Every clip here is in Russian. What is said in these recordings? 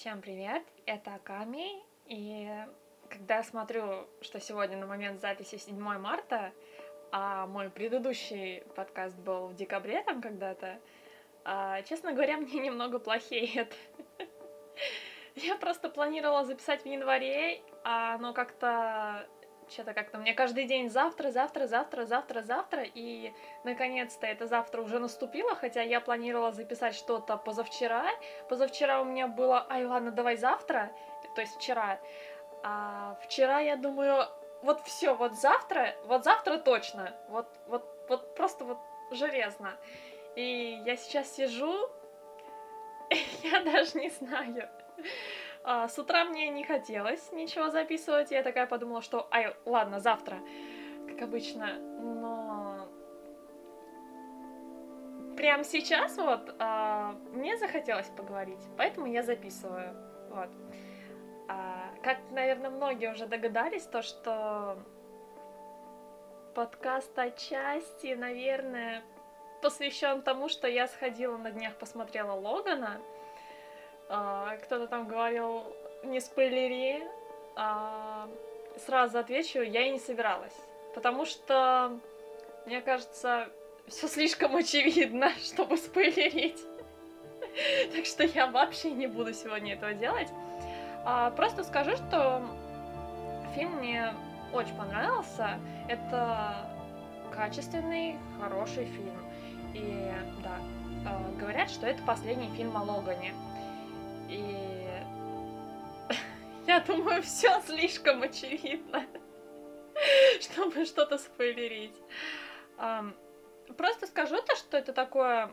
Всем привет, это Аками, и когда я смотрю, что сегодня на момент записи 7 марта, а мой предыдущий подкаст был в декабре там когда-то, а, честно говоря, мне немного плохеет. Я просто планировала записать в январе, а оно как-то что-то как-то мне каждый день завтра, завтра, завтра, завтра, завтра, и наконец-то это завтра уже наступило, хотя я планировала записать что-то позавчера. Позавчера у меня было, ай, ладно, давай завтра, то есть вчера. А вчера я думаю, вот все, вот завтра, вот завтра точно, вот, вот, вот просто вот железно. И я сейчас сижу, я даже не знаю. А, с утра мне не хотелось ничего записывать, я такая подумала, что, ай, ладно, завтра, как обычно, но прямо сейчас вот а, мне захотелось поговорить, поэтому я записываю, вот. А, как, наверное, многие уже догадались, то, что подкаст отчасти, наверное, посвящен тому, что я сходила на днях, посмотрела Логана, а, кто-то там говорил, не спойлери, а, сразу отвечу, я и не собиралась. Потому что, мне кажется, все слишком очевидно, чтобы спойлерить. Так что я вообще не буду сегодня этого делать. А, просто скажу, что фильм мне очень понравился. Это качественный, хороший фильм. И да, говорят, что это последний фильм о Логане. И я думаю, все слишком очевидно, чтобы что-то спойлерить. Просто скажу то, что это такое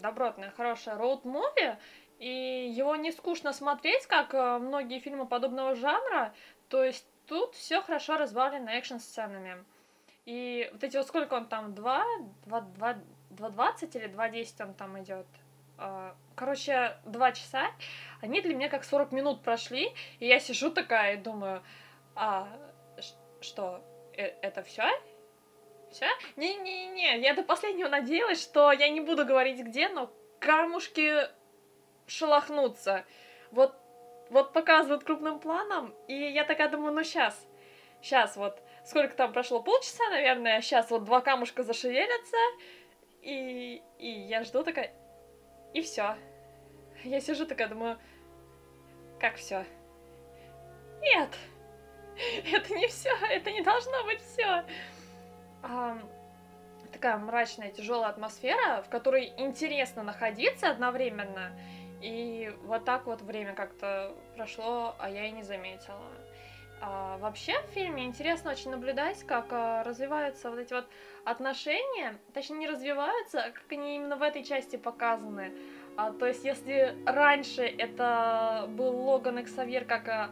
добротное, хорошее роуд-муви, и его не скучно смотреть, как э, многие фильмы подобного жанра. То есть тут все хорошо разбавлено экшн-сценами. И вот эти вот сколько он там, 2, 2, 2, 2.20 или 2.10 он там идет? А, короче, два часа, они для меня как 40 минут прошли, и я сижу такая и думаю, а что, э это все? Все? Не-не-не, я до последнего надеялась, что я не буду говорить где, но камушки шелохнутся. Вот, вот показывают крупным планом, и я такая думаю, ну сейчас, сейчас вот, сколько там прошло, полчаса, наверное, сейчас вот два камушка зашевелятся, и, и я жду такая, и все. Я сижу такая, думаю, как все? Нет, это не все, это не должно быть все. А, такая мрачная, тяжелая атмосфера, в которой интересно находиться одновременно. И вот так вот время как-то прошло, а я и не заметила. А, вообще в фильме интересно очень наблюдать, как а, развиваются вот эти вот отношения, точнее не развиваются, а как они именно в этой части показаны. А, то есть если раньше это был Логан и Ксавьер как а,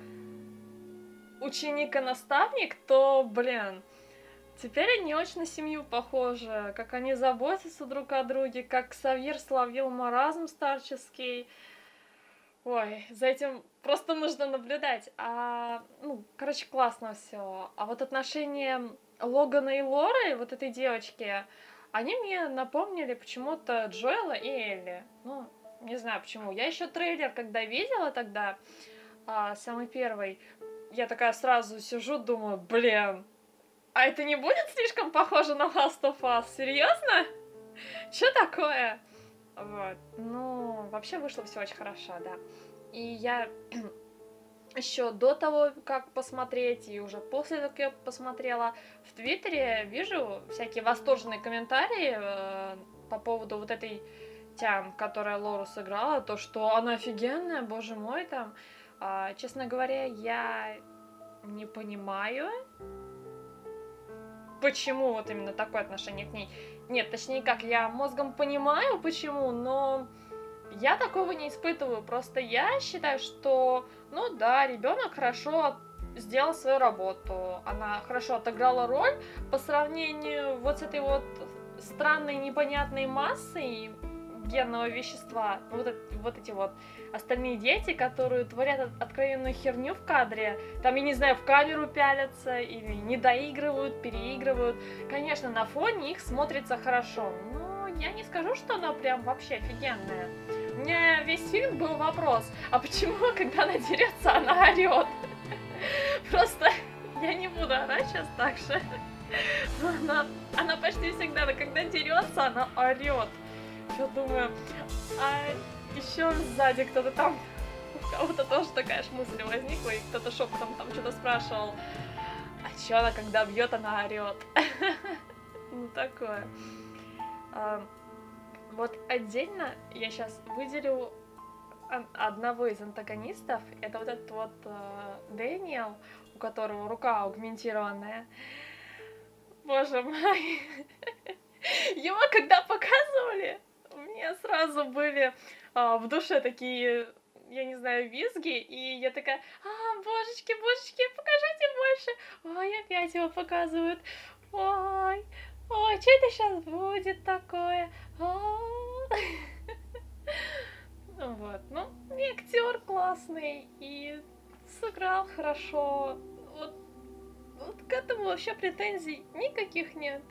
ученик и наставник, то, блин, теперь они очень на семью похожи, как они заботятся друг о друге, как Ксавьер словил маразм старческий. Ой, за этим просто нужно наблюдать. А, ну, короче, классно все. А вот отношения Логана и Лоры, вот этой девочки, они мне напомнили почему-то Джоэла и Элли. Ну, не знаю почему. Я еще трейлер, когда видела тогда, а, самый первый, я такая сразу сижу, думаю, блин, а это не будет слишком похоже на Last of Us? Серьезно? Что такое? Вот. Ну, вообще вышло все очень хорошо, да. И я еще до того, как посмотреть, и уже после того, как я посмотрела, в Твиттере вижу всякие восторженные комментарии э, по поводу вот этой тям, которая Лору сыграла, то, что она офигенная, боже мой, там. Э, честно говоря, я не понимаю, почему вот именно такое отношение к ней. Нет, точнее как, я мозгом понимаю, почему, но я такого не испытываю. Просто я считаю, что, ну да, ребенок хорошо сделал свою работу. Она хорошо отыграла роль по сравнению вот с этой вот странной непонятной массой генного вещества. Вот, вот эти вот остальные дети, которые творят откровенную херню в кадре. Там, я не знаю, в камеру пялятся или не доигрывают, переигрывают. Конечно, на фоне их смотрится хорошо, но я не скажу, что она прям вообще офигенная. У меня весь фильм был вопрос, а почему, когда она дерется, она орет? Просто я не буду орать сейчас так же. Но она, она почти всегда, когда дерется, она орет. Я думаю, а еще сзади кто-то там, у кого-то тоже такая же мысль возникла, и кто-то шепотом там что-то спрашивал, а че она, когда бьет, она орет. Ну, такое. А, вот отдельно я сейчас выделю одного из антагонистов. Это вот этот вот э, Дэниел, у которого рука аугментированная. Боже мой. Его когда показывали, меня сразу были а, в душе такие, я не знаю, визги, и я такая, а, божечки, божечки, покажите больше. Ой, опять его показывают. Ой, ой, что это сейчас будет такое? Вот, ну, и актер классный, и сыграл хорошо. Вот, вот к этому вообще претензий никаких нет.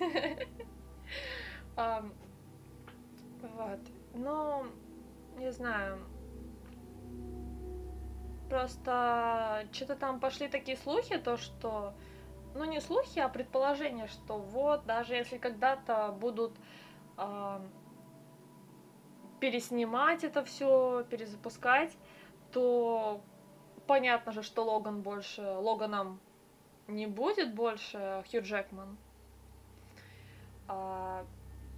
Вот. Ну, не знаю. Просто что-то там пошли такие слухи, то что... Ну, не слухи, а предположение, что вот, даже если когда-то будут э, переснимать это все, перезапускать, то понятно же, что Логан больше, Логаном не будет больше Хью Джекман. А,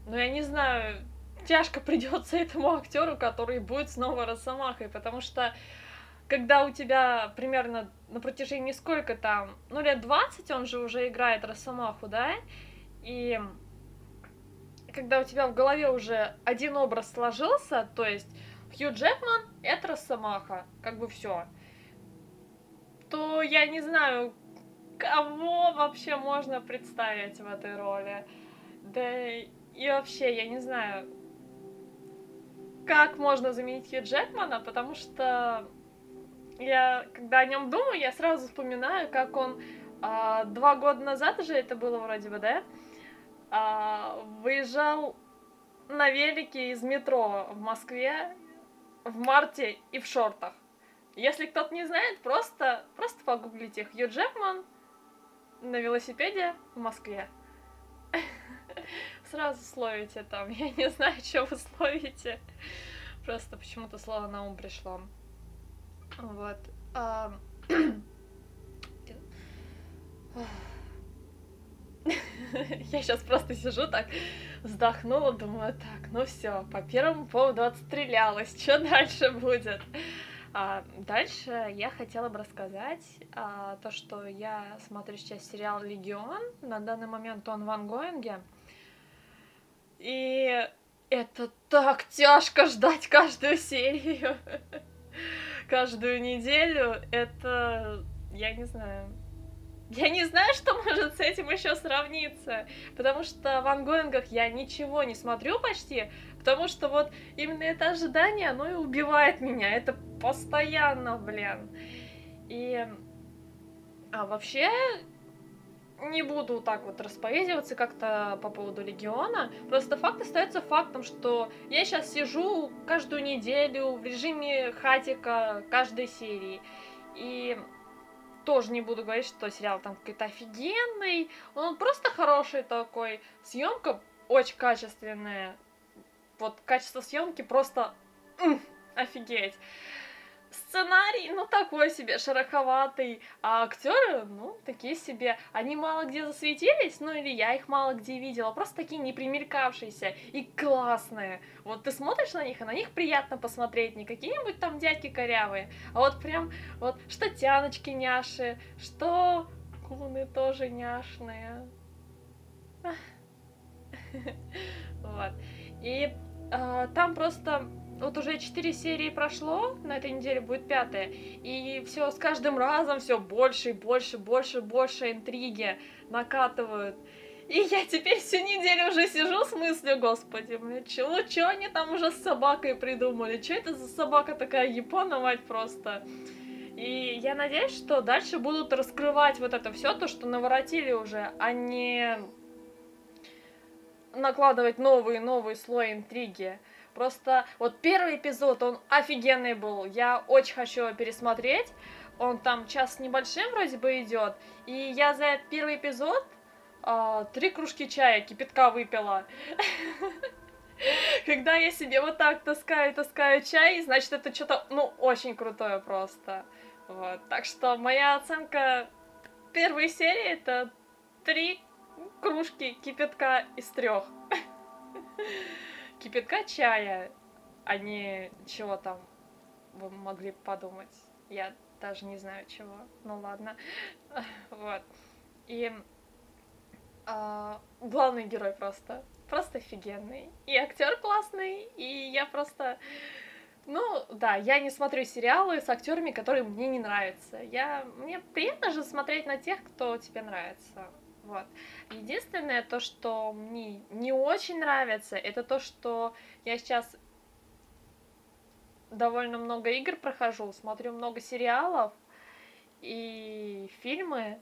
но я не знаю, тяжко придется этому актеру, который будет снова Росомахой, потому что когда у тебя примерно на протяжении сколько там, ну лет 20 он же уже играет Росомаху, да, и когда у тебя в голове уже один образ сложился, то есть Хью Джекман — это Росомаха, как бы все, то я не знаю, кого вообще можно представить в этой роли. Да и вообще, я не знаю, как можно заменить Хью Джекмана, потому что я, когда о нем думаю, я сразу вспоминаю, как он а, два года назад уже это было вроде бы, да, а, выезжал на велике из метро в Москве в марте и в шортах. Если кто-то не знает, просто, просто погуглите Хью Джекман на велосипеде в Москве. Сразу словите там. Я не знаю, что вы словите. Просто почему-то слово на ум пришло. Вот. А... Я сейчас просто сижу так, вздохнула, думаю, так, ну все, по первому поводу отстрелялась, что дальше будет? А дальше я хотела бы рассказать а, то, что я смотрю сейчас сериал «Легион». На данный момент он в ангоинге. И это так тяжко ждать каждую серию. Каждую неделю. Это... Я не знаю. Я не знаю, что может с этим еще сравниться, потому что в ангоингах я ничего не смотрю почти, потому что вот именно это ожидание, оно и убивает меня, это постоянно, блин. И... А вообще, не буду так вот расповедиваться как-то по поводу Легиона. Просто факт остается фактом, что я сейчас сижу каждую неделю в режиме хатика каждой серии. И тоже не буду говорить, что сериал там какой-то офигенный. Он просто хороший такой. Съемка очень качественная. Вот качество съемки просто офигеть. Сценарий, ну, такой себе, шероховатый, а актеры, ну, такие себе. Они мало где засветились, ну, или я их мало где видела, просто такие непримелькавшиеся и классные. Вот ты смотришь на них, и на них приятно посмотреть, не какие-нибудь там дядьки корявые, а вот прям, вот, что тяночки няши, что куны тоже няшные. Вот. И э, там просто вот уже четыре серии прошло, на этой неделе будет пятая, и все с каждым разом все больше и больше, больше, больше интриги накатывают. И я теперь всю неделю уже сижу с мыслью, господи, блин, чего, что они там уже с собакой придумали? Что это за собака такая япона, мать просто? И я надеюсь, что дальше будут раскрывать вот это все, то, что наворотили уже, а не накладывать новый слой интриги. Просто вот первый эпизод, он офигенный был. Я очень хочу его пересмотреть. Он там час небольшим вроде бы идет. И я за первый эпизод э, три кружки чая, кипятка выпила. Когда я себе вот так таскаю, таскаю чай, значит, это что-то, ну, очень крутое просто. Вот. Так что моя оценка первой серии это три кружки кипятка из трех. Кипятка чая, а не чего там вы могли подумать. Я даже не знаю чего. Ну ладно. Вот. И а, главный герой просто просто офигенный. И актер классный, и я просто... Ну, да, я не смотрю сериалы с актерами, которые мне не нравятся. Я... Мне приятно же смотреть на тех, кто тебе нравится. Вот. Единственное, то, что мне не очень нравится, это то, что я сейчас довольно много игр прохожу, смотрю много сериалов и фильмы,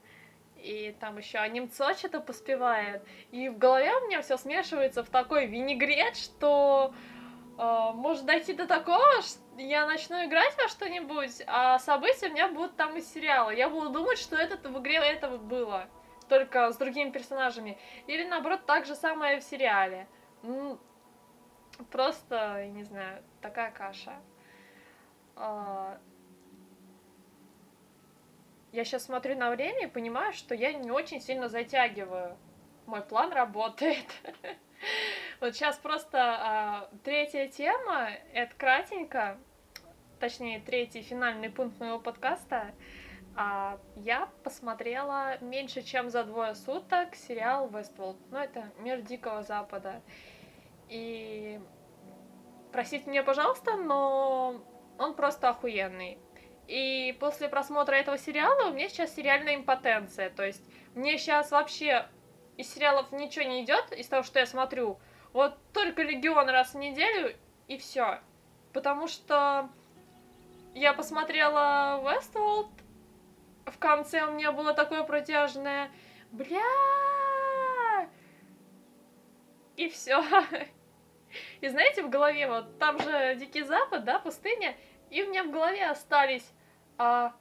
и там еще анимцо что-то поспевает. И в голове у меня все смешивается в такой винегрет, что э, может дойти до такого, что я начну играть во что-нибудь, а события у меня будут там из сериала. Я буду думать, что это в игре этого было, только с другими персонажами. Или наоборот, так же самое в сериале. Ну, просто, не знаю, такая каша. А, я сейчас смотрю на время и понимаю, что я не очень сильно затягиваю. Мой план работает. Вот сейчас просто а, третья тема, это кратенько, точнее, третий финальный пункт моего подкаста. А, я посмотрела меньше, чем за двое суток сериал Westworld. Ну, это Мир Дикого Запада. И простите меня, пожалуйста, но он просто охуенный. И после просмотра этого сериала у меня сейчас сериальная импотенция. То есть мне сейчас вообще из сериалов ничего не идет, из того, что я смотрю. Вот только Легион раз в неделю и все. Потому что я посмотрела Westworld, в конце у меня было такое протяжное бля и все. И знаете, в голове вот там же Дикий Запад, да, пустыня, и у меня в голове остались а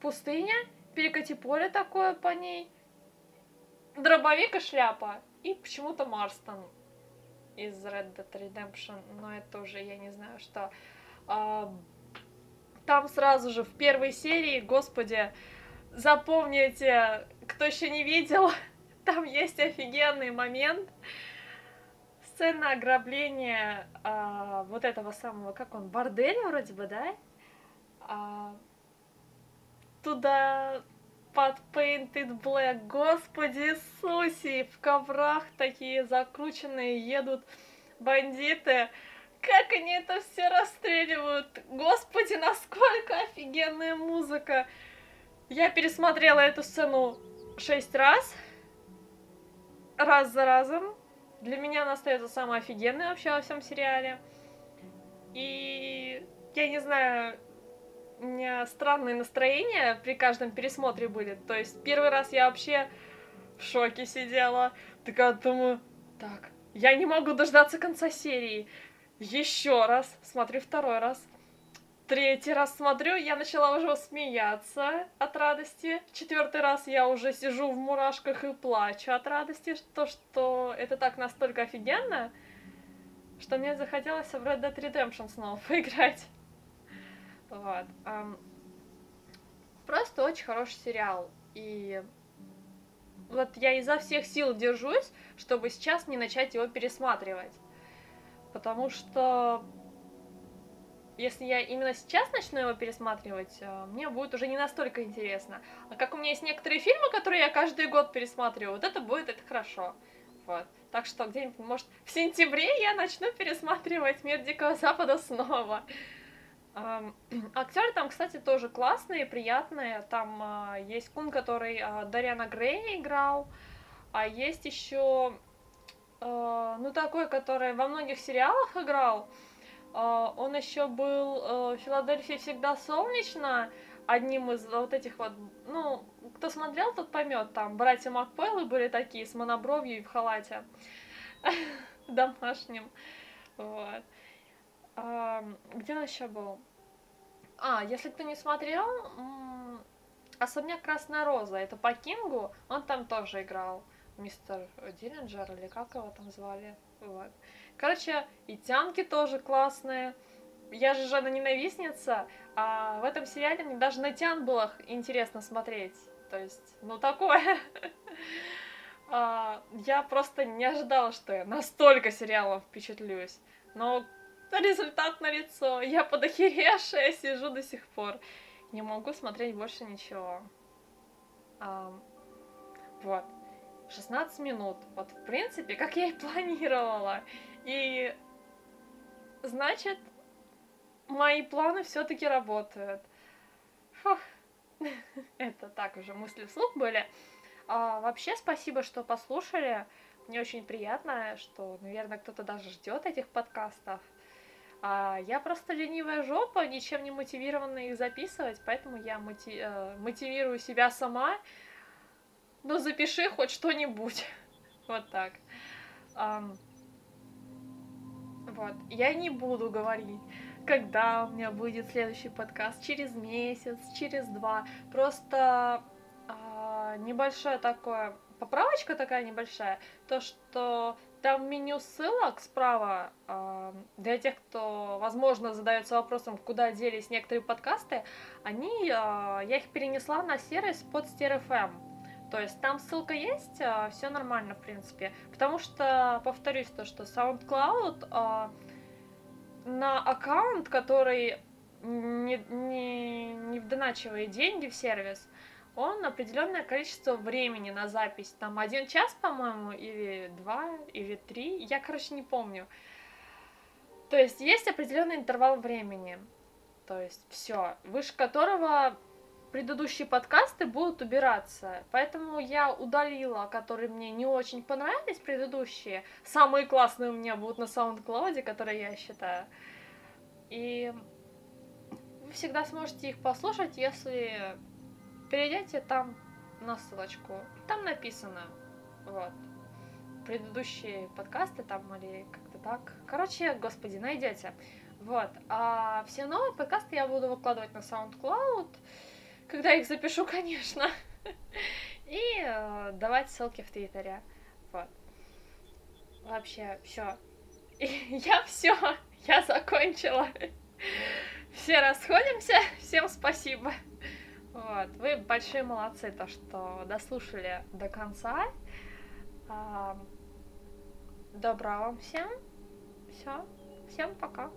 пустыня, перекати поле такое по ней, дробовик и шляпа, и почему-то Марстон из Red Dead Redemption, но это уже я не знаю что. А, там сразу же в первой серии, господи, запомните, кто еще не видел, там есть офигенный момент, сцена ограбления а, вот этого самого, как он, борделя вроде бы, да? а, туда под Painted Black. Господи Иисусе, в коврах такие закрученные едут бандиты. Как они это все расстреливают? Господи, насколько офигенная музыка! Я пересмотрела эту сцену шесть раз, раз за разом. Для меня она остается самой офигенной вообще во всем сериале. И я не знаю, у меня странные настроения при каждом пересмотре были. То есть первый раз я вообще в шоке сидела. Такая думаю, так, я не могу дождаться конца серии. Еще раз, смотрю второй раз. Третий раз смотрю, я начала уже смеяться от радости. Четвертый раз я уже сижу в мурашках и плачу от радости, то, что это так настолько офигенно, что мне захотелось в Red Dead Redemption снова поиграть. Вот. Просто очень хороший сериал. И вот я изо всех сил держусь, чтобы сейчас не начать его пересматривать. Потому что если я именно сейчас начну его пересматривать, э, мне будет уже не настолько интересно. А как у меня есть некоторые фильмы, которые я каждый год пересматриваю, вот это будет, это хорошо. Вот. Так что где-нибудь, может, в сентябре я начну пересматривать «Мир Дикого Запада» снова. Актеры там, кстати, тоже классные, приятные. Там а, есть кун, который а, Дариана Грей играл, а есть еще, а, ну, такой, который во многих сериалах играл. А, он еще был а, в Филадельфии всегда солнечно, одним из вот этих вот, ну, кто смотрел, тот поймет, там братья Макпойлы были такие с монобровью и в халате домашнем. Вот. Где он еще был? А, если кто не смотрел, Особняк Красная Роза, это по Кингу, он там тоже играл. Мистер Диллинджер или как его там звали. Вот. Короче, и тянки тоже классные. Я же жена ненавистница, а в этом сериале мне даже на тян было интересно смотреть. То есть, ну такое. а, я просто не ожидала, что я настолько сериалом впечатлюсь. Но результат на лицо. Я подохеревшая сижу до сих пор. Не могу смотреть больше ничего. Вот. 16 минут. Вот, в принципе, как я и планировала. И значит, мои планы все-таки работают. Фух. Это так уже мысли вслух были. А, вообще, спасибо, что послушали. Мне очень приятно, что, наверное, кто-то даже ждет этих подкастов. А я просто ленивая жопа, ничем не мотивированная их записывать, поэтому я. Э, мотивирую себя сама. Ну, запиши хоть что-нибудь. вот так. Um, вот. Я не буду говорить, когда у меня будет следующий подкаст, через месяц, через два. Просто uh, небольшое такое, поправочка такая небольшая, то, что там меню ссылок справа э, для тех, кто, возможно, задается вопросом, куда делись некоторые подкасты, они, э, я их перенесла на сервис под StereoFM. То есть там ссылка есть, э, все нормально, в принципе. Потому что, повторюсь, то, что SoundCloud э, на аккаунт, который не, не, не вдоначивает деньги в сервис, он определенное количество времени на запись. Там один час, по-моему, или два, или три. Я, короче, не помню. То есть есть определенный интервал времени. То есть все, выше которого предыдущие подкасты будут убираться. Поэтому я удалила, которые мне не очень понравились, предыдущие. Самые классные у меня будут на SoundCloud, которые я считаю. И вы всегда сможете их послушать, если перейдете там на ссылочку. Там написано, вот, предыдущие подкасты там или как-то так. Короче, господи, найдете. Вот. А все новые подкасты я буду выкладывать на SoundCloud, когда их запишу, конечно. И э, давать ссылки в Твиттере. Вот. Вообще, все. Я все, я закончила. Все расходимся. Всем спасибо. Вот. Вы большие молодцы, то, что дослушали до конца. Добра вам всем. Все. Всем пока.